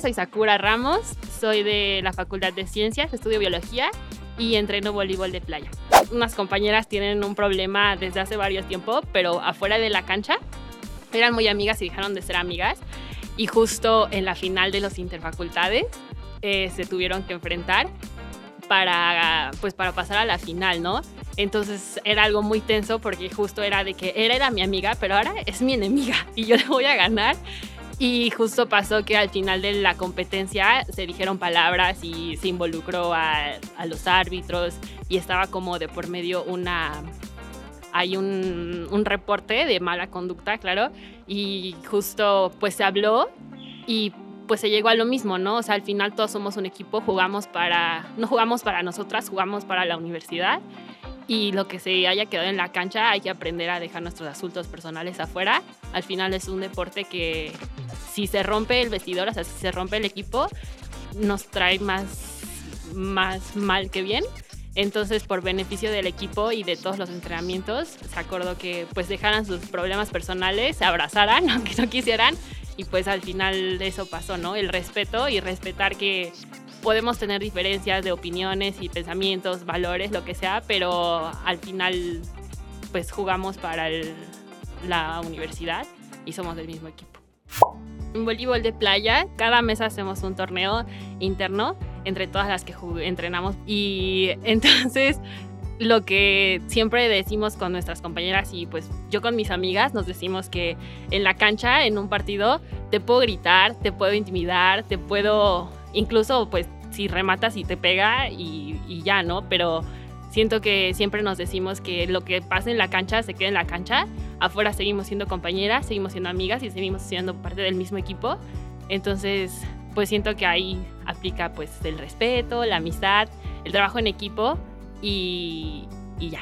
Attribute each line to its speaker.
Speaker 1: Soy Sakura Ramos, soy de la Facultad de Ciencias, estudio biología y entreno voleibol de playa. Unas compañeras tienen un problema desde hace varios tiempos, pero afuera de la cancha eran muy amigas y dejaron de ser amigas. Y justo en la final de los interfacultades eh, se tuvieron que enfrentar para, pues, para pasar a la final, ¿no? Entonces era algo muy tenso porque justo era de que él era mi amiga, pero ahora es mi enemiga y yo le voy a ganar. Y justo pasó que al final de la competencia se dijeron palabras y se involucró a, a los árbitros y estaba como de por medio una... Hay un, un reporte de mala conducta, claro, y justo pues se habló y pues se llegó a lo mismo, ¿no? O sea, al final todos somos un equipo, jugamos para, no jugamos para nosotras, jugamos para la universidad y lo que se haya quedado en la cancha hay que aprender a dejar nuestros asuntos personales afuera. Al final es un deporte que si se rompe el vestidor, o sea, si se rompe el equipo, nos trae más, más mal que bien. Entonces, por beneficio del equipo y de todos los entrenamientos, se acordó que pues dejaran sus problemas personales, se abrazaran, aunque no quisieran, y pues al final eso pasó, ¿no? El respeto y respetar que podemos tener diferencias de opiniones y pensamientos, valores, lo que sea, pero al final pues jugamos para el, la universidad y somos del mismo equipo. En voleibol de playa, cada mes hacemos un torneo interno entre todas las que entrenamos y entonces lo que siempre decimos con nuestras compañeras y pues yo con mis amigas nos decimos que en la cancha, en un partido, te puedo gritar, te puedo intimidar, te puedo incluso pues si rematas y te pega y, y, ya, ¿no? Pero siento que siempre nos decimos que lo que pasa en la cancha se queda en la cancha, afuera seguimos siendo compañeras, seguimos siendo amigas y seguimos siendo parte del mismo equipo. Entonces, pues siento que ahí aplica pues el respeto, la amistad, el trabajo en equipo y, y ya.